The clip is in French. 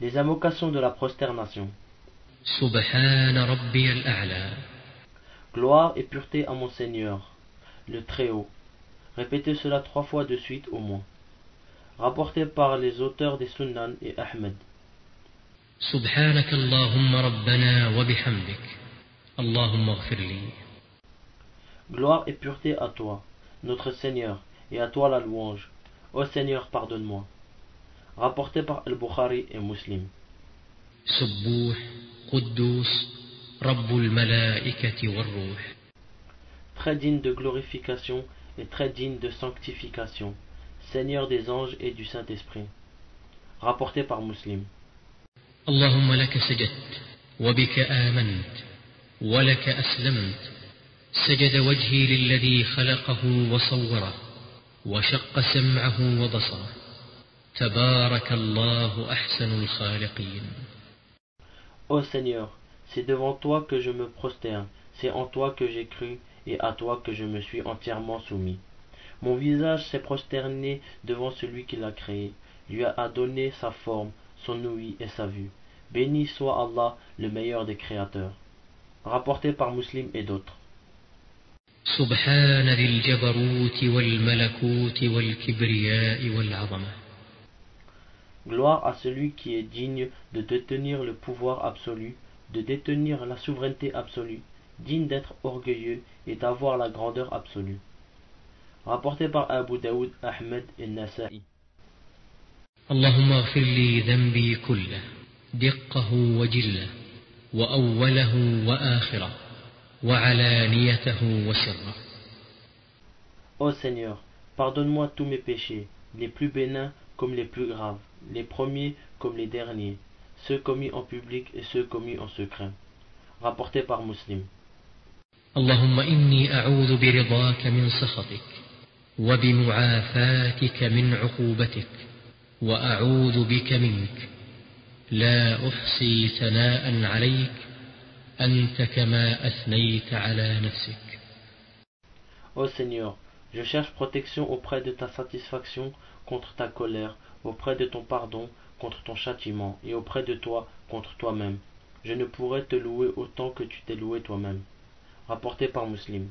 Les invocations de la prosternation. Gloire et pureté à mon Seigneur, le Très-Haut. Répétez cela trois fois de suite au moins. Rapporté par les auteurs des Sunnan et Ahmed. Gloire et pureté à toi, notre Seigneur, et à toi la louange. Ô Seigneur, pardonne-moi. Rapporté par Al-Bukhari et Muslim. سبوح قدوس رب الملائكة والروح Très digne de glorification et très digne de sanctification. Seigneur des anges et du Saint-Esprit. Rapporté par Muslim. اللهم لك سجدت وبك آمنت ولك أسلمت سجد وجهي للذي خلقه وصوره وشق سمعه وبصره تبارك الله أحسن الخالقين Ô Seigneur, c'est devant toi que je me prosterne, c'est en toi que j'ai cru et à toi que je me suis entièrement soumis. Mon visage s'est prosterné devant celui qui l'a créé, lui a donné sa forme, son ouïe et sa vue. Béni soit Allah, le meilleur des créateurs. Rapporté par Muslim et d'autres. سبحان ذي الجبروت والملكوت والكبرياء والعظمة Gloire à celui qui est digne de détenir le pouvoir absolu, de détenir la souveraineté absolue, digne d'être orgueilleux et d'avoir la grandeur absolue. Rapporté par Abu Daoud, Ahmed et Nasa'i. اللهم اغفر لي ذنبي كله دقه وجله وأوله وآخره وعلانيته وسره Ô Seigneur, pardonne-moi tous mes péchés, les plus bénins comme les plus graves, Les premiers comme les derniers, ceux commis en public et ceux commis en secret. Rapporté par Muslim. اللهم إني أعوذ برضاك من سخطك وبمعافاتك من عقوبتك وأعوذ بك منك لا أحصي ثناء عليك أنت كما أثنيت على نفسك Ô Seigneur, je cherche protection auprès de ta satisfaction contre ta colère, auprès de ton pardon contre ton châtiment, et auprès de toi contre toi-même. Je ne pourrais te louer autant que tu t'es loué toi-même. Rapporté par Muslim.